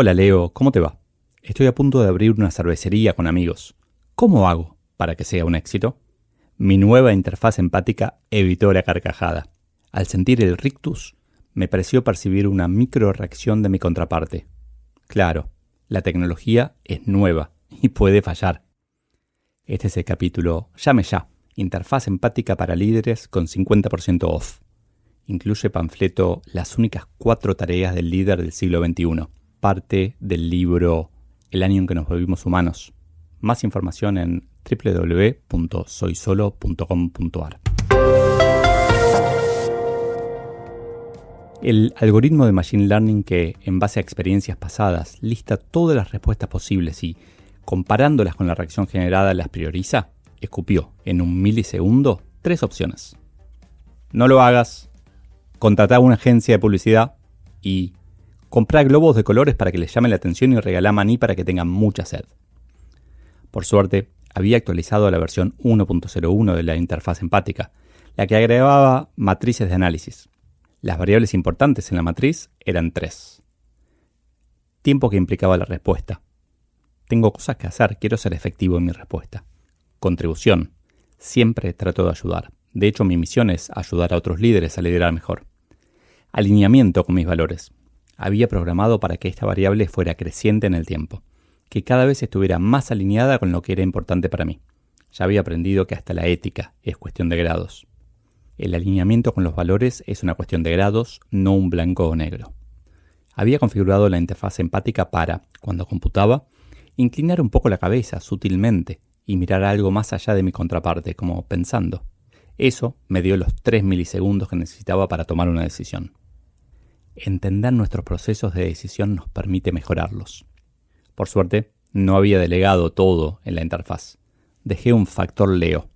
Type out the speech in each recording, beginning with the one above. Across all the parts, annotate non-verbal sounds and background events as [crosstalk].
Hola Leo, ¿cómo te va? Estoy a punto de abrir una cervecería con amigos. ¿Cómo hago para que sea un éxito? Mi nueva interfaz empática evitó la carcajada. Al sentir el rictus, me pareció percibir una micro reacción de mi contraparte. Claro, la tecnología es nueva y puede fallar. Este es el capítulo Llame ya, interfaz empática para líderes con 50% off. Incluye panfleto Las únicas cuatro tareas del líder del siglo XXI, parte del libro El año en que nos volvimos humanos. Más información en www.soysolo.com.ar. El algoritmo de Machine Learning que, en base a experiencias pasadas, lista todas las respuestas posibles y, comparándolas con la reacción generada, las prioriza, escupió en un milisegundo tres opciones. No lo hagas, contratar una agencia de publicidad y comprar globos de colores para que les llame la atención y regalar maní para que tengan mucha sed. Por suerte, había actualizado la versión 1.01 de la interfaz empática, la que agregaba matrices de análisis. Las variables importantes en la matriz eran tres. Tiempo que implicaba la respuesta. Tengo cosas que hacer, quiero ser efectivo en mi respuesta. Contribución. Siempre trato de ayudar. De hecho, mi misión es ayudar a otros líderes a liderar mejor. Alineamiento con mis valores. Había programado para que esta variable fuera creciente en el tiempo, que cada vez estuviera más alineada con lo que era importante para mí. Ya había aprendido que hasta la ética es cuestión de grados. El alineamiento con los valores es una cuestión de grados, no un blanco o negro. Había configurado la interfaz empática para, cuando computaba, inclinar un poco la cabeza sutilmente y mirar algo más allá de mi contraparte, como pensando. Eso me dio los 3 milisegundos que necesitaba para tomar una decisión. Entender nuestros procesos de decisión nos permite mejorarlos. Por suerte, no había delegado todo en la interfaz. Dejé un factor Leo,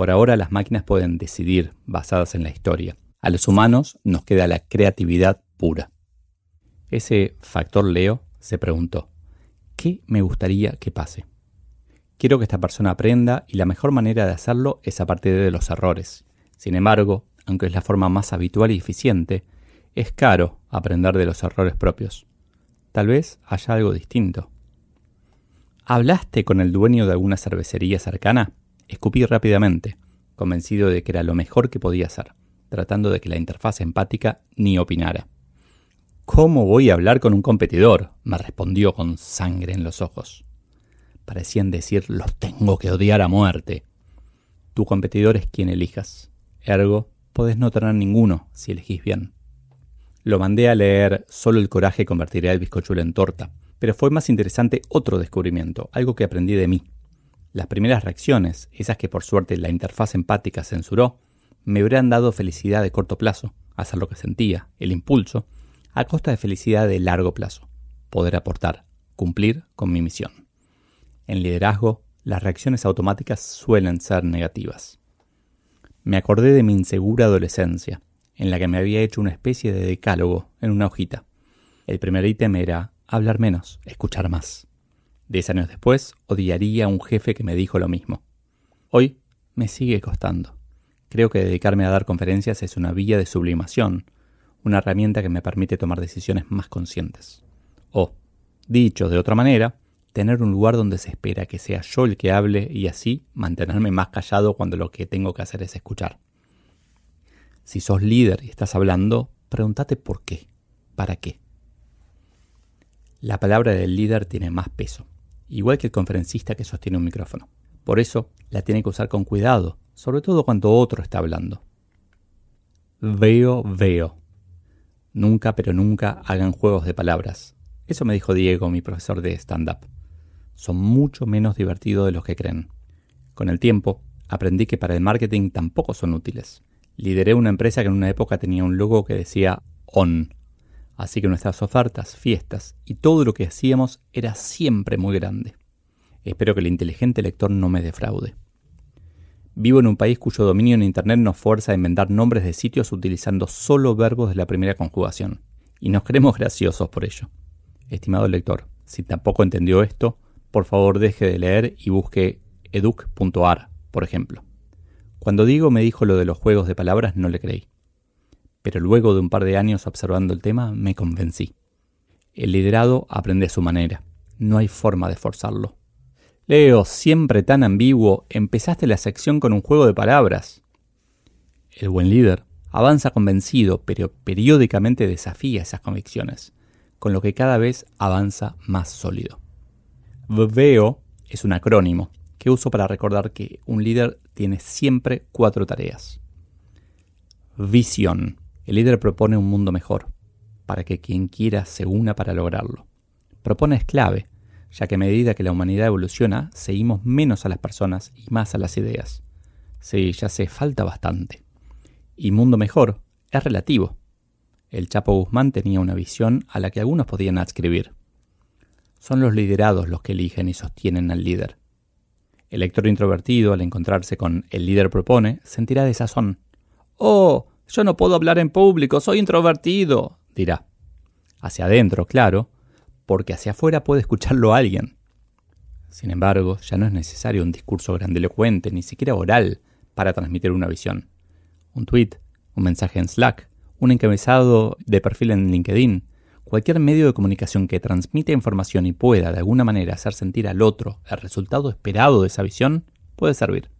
por ahora las máquinas pueden decidir basadas en la historia. A los humanos nos queda la creatividad pura. Ese factor Leo se preguntó, ¿qué me gustaría que pase? Quiero que esta persona aprenda y la mejor manera de hacerlo es a partir de los errores. Sin embargo, aunque es la forma más habitual y eficiente, es caro aprender de los errores propios. Tal vez haya algo distinto. ¿Hablaste con el dueño de alguna cervecería cercana? Escupí rápidamente, convencido de que era lo mejor que podía hacer, tratando de que la interfaz empática ni opinara. ¿Cómo voy a hablar con un competidor? me respondió con sangre en los ojos. Parecían decir los tengo que odiar a muerte. Tu competidor es quien elijas. Ergo, podés no tener ninguno si elegís bien. Lo mandé a leer Solo el coraje convertirá el bizcochuelo en torta, pero fue más interesante otro descubrimiento, algo que aprendí de mí. Las primeras reacciones, esas que por suerte la interfaz empática censuró, me hubieran dado felicidad de corto plazo, hacer lo que sentía, el impulso, a costa de felicidad de largo plazo, poder aportar, cumplir con mi misión. En liderazgo, las reacciones automáticas suelen ser negativas. Me acordé de mi insegura adolescencia, en la que me había hecho una especie de decálogo en una hojita. El primer ítem era hablar menos, escuchar más. Diez años después, odiaría a un jefe que me dijo lo mismo. Hoy me sigue costando. Creo que dedicarme a dar conferencias es una vía de sublimación, una herramienta que me permite tomar decisiones más conscientes. O, dicho de otra manera, tener un lugar donde se espera que sea yo el que hable y así mantenerme más callado cuando lo que tengo que hacer es escuchar. Si sos líder y estás hablando, pregúntate por qué, para qué. La palabra del líder tiene más peso igual que el conferencista que sostiene un micrófono. Por eso la tiene que usar con cuidado, sobre todo cuando otro está hablando. Veo, veo. Nunca, pero nunca hagan juegos de palabras. Eso me dijo Diego, mi profesor de stand-up. Son mucho menos divertidos de los que creen. Con el tiempo, aprendí que para el marketing tampoco son útiles. Lideré una empresa que en una época tenía un logo que decía ON, Así que nuestras ofertas, fiestas y todo lo que hacíamos era siempre muy grande. Espero que el inteligente lector no me defraude. Vivo en un país cuyo dominio en Internet nos fuerza a inventar nombres de sitios utilizando solo verbos de la primera conjugación, y nos creemos graciosos por ello. Estimado lector, si tampoco entendió esto, por favor deje de leer y busque educ.ar, por ejemplo. Cuando Diego me dijo lo de los juegos de palabras no le creí pero luego de un par de años observando el tema me convencí. El liderado aprende a su manera, no hay forma de forzarlo. Leo, siempre tan ambiguo, empezaste la sección con un juego de palabras. El buen líder avanza convencido, pero periódicamente desafía esas convicciones, con lo que cada vez avanza más sólido. VEO es un acrónimo que uso para recordar que un líder tiene siempre cuatro tareas. Visión. El líder propone un mundo mejor, para que quien quiera se una para lograrlo. Propone es clave, ya que a medida que la humanidad evoluciona, seguimos menos a las personas y más a las ideas. Sí, ya sé, falta bastante. Y mundo mejor es relativo. El Chapo Guzmán tenía una visión a la que algunos podían adscribir. Son los liderados los que eligen y sostienen al líder. El lector introvertido, al encontrarse con el líder propone, sentirá desazón. ¡Oh! Yo no puedo hablar en público, soy introvertido, dirá. Hacia adentro, claro, porque hacia afuera puede escucharlo alguien. Sin embargo, ya no es necesario un discurso grandilocuente, ni siquiera oral, para transmitir una visión. Un tweet, un mensaje en Slack, un encabezado de perfil en LinkedIn, cualquier medio de comunicación que transmita información y pueda de alguna manera hacer sentir al otro el resultado esperado de esa visión, puede servir.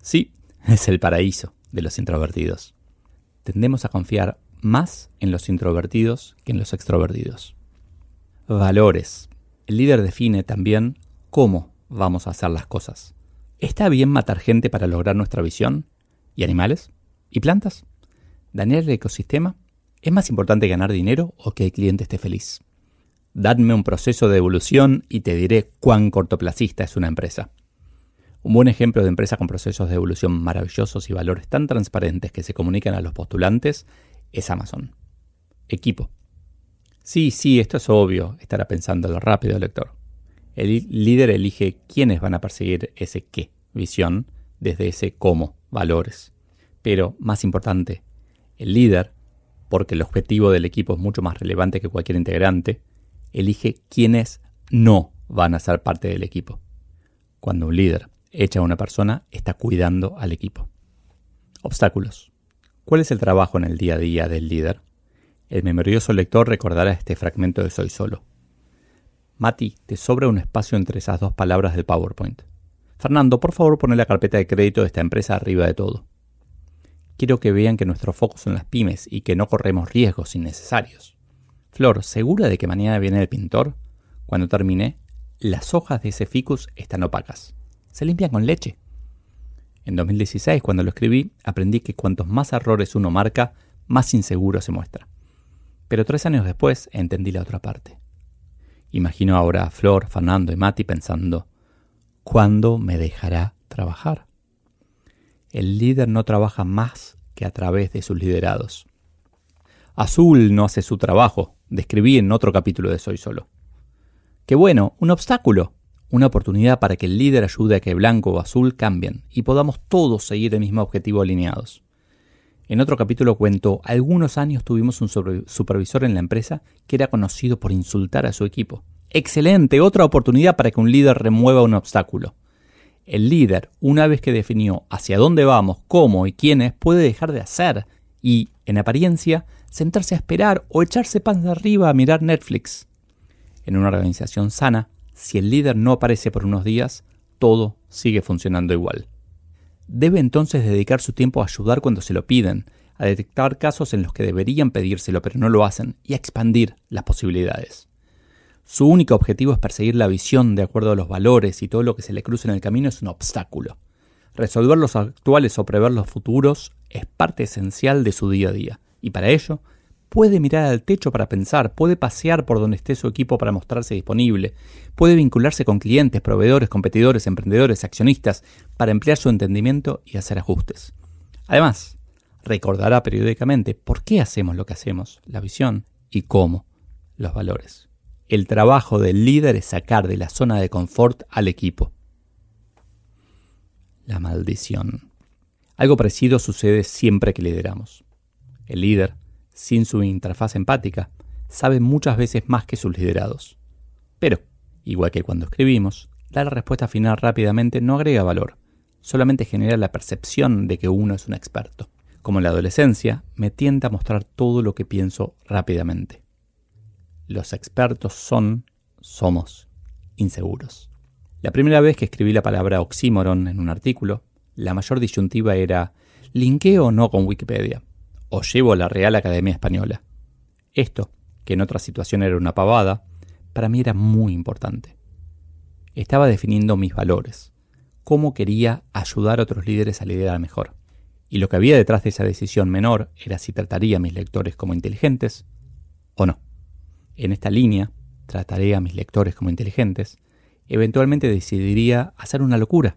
Sí, [laughs] es el paraíso de los introvertidos tendemos a confiar más en los introvertidos que en los extrovertidos. Valores. El líder define también cómo vamos a hacer las cosas. ¿Está bien matar gente para lograr nuestra visión? ¿Y animales? ¿Y plantas? ¿Dañar el ecosistema? ¿Es más importante ganar dinero o que el cliente esté feliz? Dadme un proceso de evolución y te diré cuán cortoplacista es una empresa. Un buen ejemplo de empresa con procesos de evolución maravillosos y valores tan transparentes que se comunican a los postulantes es Amazon. Equipo. Sí, sí, esto es obvio, estará pensando lo rápido el lector. El líder elige quiénes van a perseguir ese qué, visión, desde ese cómo, valores. Pero, más importante, el líder, porque el objetivo del equipo es mucho más relevante que cualquier integrante, elige quiénes no van a ser parte del equipo. Cuando un líder hecha una persona está cuidando al equipo. Obstáculos. ¿Cuál es el trabajo en el día a día del líder? El memorioso lector recordará este fragmento de Soy Solo. Mati, te sobra un espacio entre esas dos palabras del PowerPoint. Fernando, por favor pone la carpeta de crédito de esta empresa arriba de todo. Quiero que vean que nuestro foco son las pymes y que no corremos riesgos innecesarios. Flor, ¿segura de que mañana viene el pintor? Cuando termine, las hojas de ese ficus están opacas se limpian con leche. En 2016, cuando lo escribí, aprendí que cuantos más errores uno marca, más inseguro se muestra. Pero tres años después entendí la otra parte. Imagino ahora a Flor, Fernando y Mati pensando, ¿cuándo me dejará trabajar? El líder no trabaja más que a través de sus liderados. Azul no hace su trabajo, describí en otro capítulo de Soy Solo. ¡Qué bueno! ¡Un obstáculo! una oportunidad para que el líder ayude a que blanco o azul cambien y podamos todos seguir el mismo objetivo alineados. En otro capítulo cuento, algunos años tuvimos un supervisor en la empresa que era conocido por insultar a su equipo. Excelente, otra oportunidad para que un líder remueva un obstáculo. El líder, una vez que definió hacia dónde vamos, cómo y quiénes, puede dejar de hacer y, en apariencia, sentarse a esperar o echarse pan de arriba a mirar Netflix. En una organización sana, si el líder no aparece por unos días, todo sigue funcionando igual. Debe entonces dedicar su tiempo a ayudar cuando se lo piden, a detectar casos en los que deberían pedírselo pero no lo hacen y a expandir las posibilidades. Su único objetivo es perseguir la visión de acuerdo a los valores y todo lo que se le cruce en el camino es un obstáculo. Resolver los actuales o prever los futuros es parte esencial de su día a día, y para ello puede mirar al techo para pensar, puede pasear por donde esté su equipo para mostrarse disponible, puede vincularse con clientes, proveedores, competidores, emprendedores, accionistas, para emplear su entendimiento y hacer ajustes. Además, recordará periódicamente por qué hacemos lo que hacemos, la visión y cómo, los valores. El trabajo del líder es sacar de la zona de confort al equipo. La maldición. Algo parecido sucede siempre que lideramos. El líder, sin su interfaz empática, sabe muchas veces más que sus liderados. Pero, igual que cuando escribimos, dar respuesta final rápidamente no agrega valor, solamente genera la percepción de que uno es un experto. Como en la adolescencia, me tienta a mostrar todo lo que pienso rápidamente. Los expertos son, somos, inseguros. La primera vez que escribí la palabra oxímoron en un artículo, la mayor disyuntiva era ¿linkeo o no con Wikipedia? ¿O llevo la Real Academia Española? Esto, que en otra situación era una pavada, para mí era muy importante. Estaba definiendo mis valores, cómo quería ayudar a otros líderes a liderar mejor. Y lo que había detrás de esa decisión menor era si trataría a mis lectores como inteligentes o no. En esta línea, trataré a mis lectores como inteligentes, eventualmente decidiría hacer una locura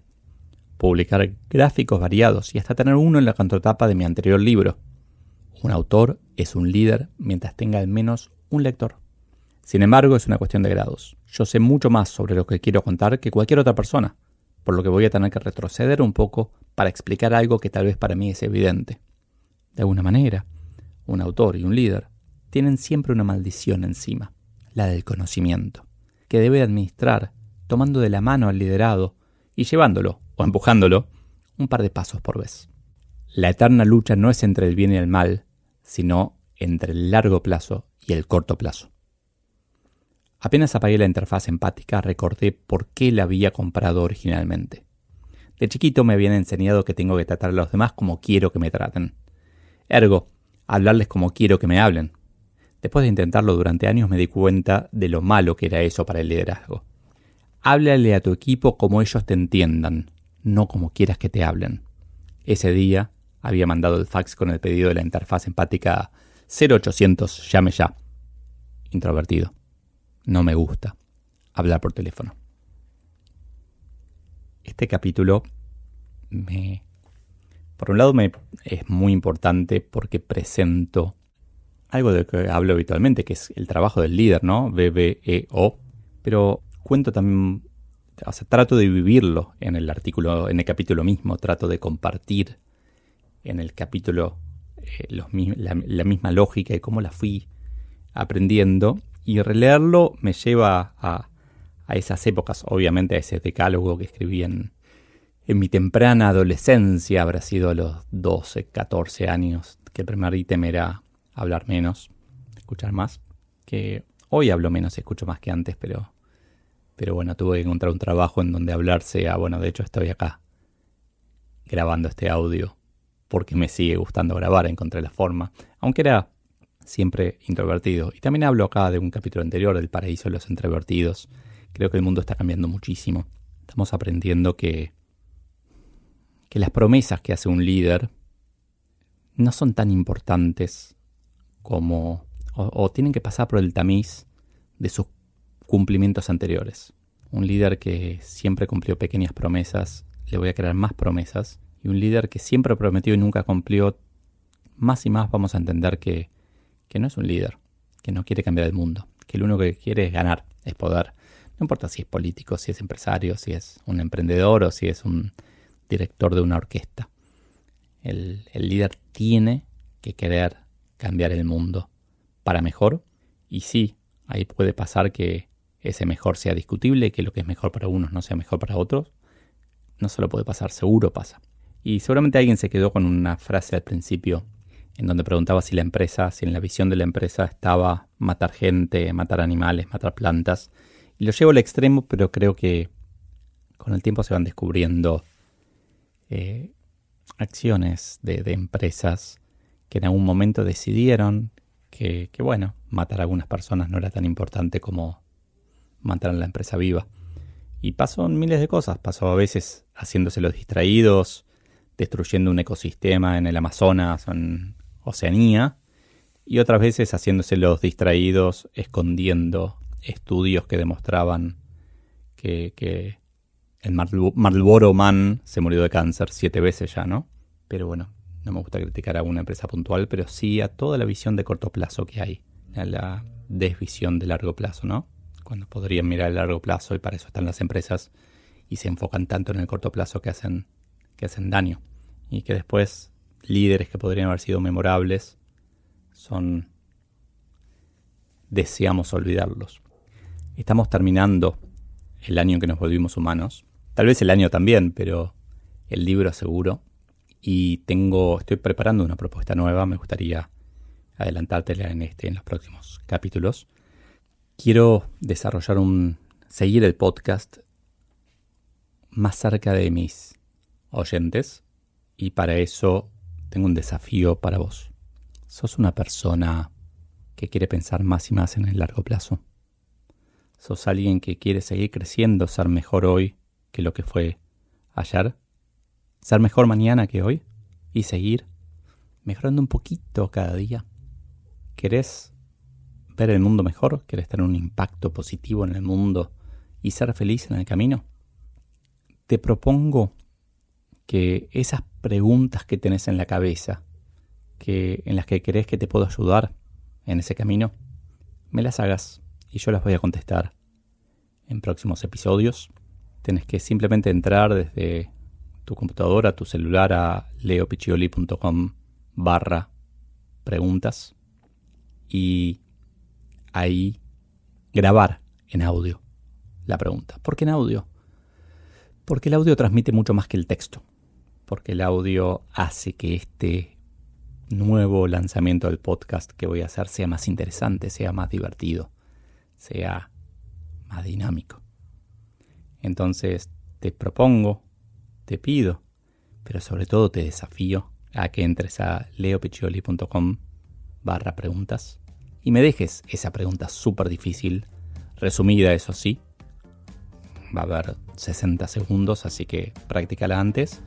publicar gráficos variados y hasta tener uno en la contratapa de mi anterior libro. Un autor es un líder mientras tenga al menos un lector. Sin embargo, es una cuestión de grados. Yo sé mucho más sobre lo que quiero contar que cualquier otra persona, por lo que voy a tener que retroceder un poco para explicar algo que tal vez para mí es evidente. De alguna manera, un autor y un líder tienen siempre una maldición encima, la del conocimiento, que debe administrar tomando de la mano al liderado y llevándolo empujándolo un par de pasos por vez. La eterna lucha no es entre el bien y el mal, sino entre el largo plazo y el corto plazo. Apenas apagué la interfaz empática recordé por qué la había comprado originalmente. De chiquito me habían enseñado que tengo que tratar a los demás como quiero que me traten. Ergo, hablarles como quiero que me hablen. Después de intentarlo durante años me di cuenta de lo malo que era eso para el liderazgo. Háblale a tu equipo como ellos te entiendan, no como quieras que te hablen. Ese día había mandado el fax con el pedido de la interfaz empática 0800 llame ya. Introvertido. No me gusta hablar por teléfono. Este capítulo me... Por un lado me es muy importante porque presento algo de lo que hablo habitualmente, que es el trabajo del líder, ¿no? BBEO. Pero cuento también o sea, trato de vivirlo en el artículo, en el capítulo mismo, trato de compartir en el capítulo eh, la, misma lógica y cómo la fui aprendiendo. Y releerlo me lleva a, esas épocas, obviamente a ese decálogo que escribí en, en mi temprana adolescencia, habrá sido a los 12, 14 años, que el primer ítem era hablar menos, escuchar más, que hoy hablo menos, escucho más que antes, pero pero bueno, tuve que encontrar un trabajo en donde hablar sea, bueno, de hecho estoy acá grabando este audio porque me sigue gustando grabar, encontré la forma, aunque era siempre introvertido. Y también hablo acá de un capítulo anterior, del paraíso de los introvertidos. Creo que el mundo está cambiando muchísimo. Estamos aprendiendo que, que las promesas que hace un líder no son tan importantes como... o, tienen que pasar por el tamiz de sus cumplimientos anteriores. Un líder que siempre cumplió pequeñas promesas, le voy a crear más promesas. Y un líder que siempre prometió y nunca cumplió, más y más vamos a entender que, que no es un líder, que no quiere cambiar el mundo, que lo único que quiere es ganar, es poder. No importa si es político, si es empresario, si es un emprendedor o si es un director de una orquesta. El, el líder tiene que querer cambiar el mundo para mejor. Y sí, ahí puede pasar que ese mejor sea discutible, que lo que es mejor para unos no sea mejor para otros. No solo puede pasar, seguro pasa. Y seguramente alguien se quedó con una frase al principio en donde preguntaba si la empresa, si en la visión de la empresa estaba matar gente, matar animales, matar plantas. Y lo llevo al extremo, pero creo que con el tiempo se van descubriendo eh, acciones de, empresas que en algún momento decidieron que, que, bueno, matar a algunas personas no era tan importante como mantener la empresa viva. Y pasó en miles de cosas. Pasó a veces haciéndose los distraídos, destruyendo un ecosistema en el Amazonas o en Oceanía. Y otras veces haciéndose los distraídos, escondiendo estudios que demostraban que, que el Marlboro Man se murió de cáncer siete veces ya, ¿no? Pero bueno, no me gusta criticar a una empresa puntual, pero sí a toda la visión de corto plazo que hay. la desvisión de largo plazo, ¿no? Cuando podrían mirar el largo plazo y para eso están las empresas y se enfocan tanto en el corto plazo que hacen, que hacen daño. Y que después líderes que podrían haber sido memorables son... deseamos olvidarlos. Estamos terminando el año en que nos volvimos humanos. Tal vez el año también, pero el libro seguro. Y tengo, estoy preparando una propuesta nueva. Me gustaría adelantártela en este, en los próximos capítulos. Quiero desarrollar un, seguir el podcast más cerca de mis oyentes y para eso tengo un desafío para vos. Sos una persona que quiere pensar más y más en el largo plazo. Sos alguien que quiere seguir creciendo, ser mejor hoy que lo que fue ayer, ser mejor mañana que hoy y seguir mejorando un poquito cada día. ¿Querés ver el mundo mejor? ¿Querés tener un impacto positivo en el mundo y ser feliz en el camino? Te propongo que esas preguntas que tenés en la cabeza, que, en las que crees que te puedo ayudar en ese camino, me las hagas y yo las voy a contestar en próximos episodios. Tienes que simplemente entrar desde tu computadora, tu celular a leopiccioli.com barra preguntas y ahí grabar en audio la pregunta. ¿Por qué en audio? Porque el audio transmite mucho más que el texto. Porque el audio hace que este nuevo lanzamiento del podcast que voy a hacer sea más interesante, sea más divertido, sea más dinámico. Entonces te propongo, te pido, pero sobre todo te desafío a que entres a leopiccioli.com barra preguntas y me dejes esa pregunta súper difícil, resumida eso sí. Va a haber 60 segundos, así que practícala antes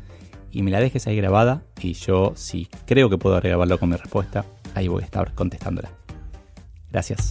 y me la dejes ahí grabada y yo si creo que puedo agregarlo con mi respuesta, ahí voy a estar contestándola. Gracias.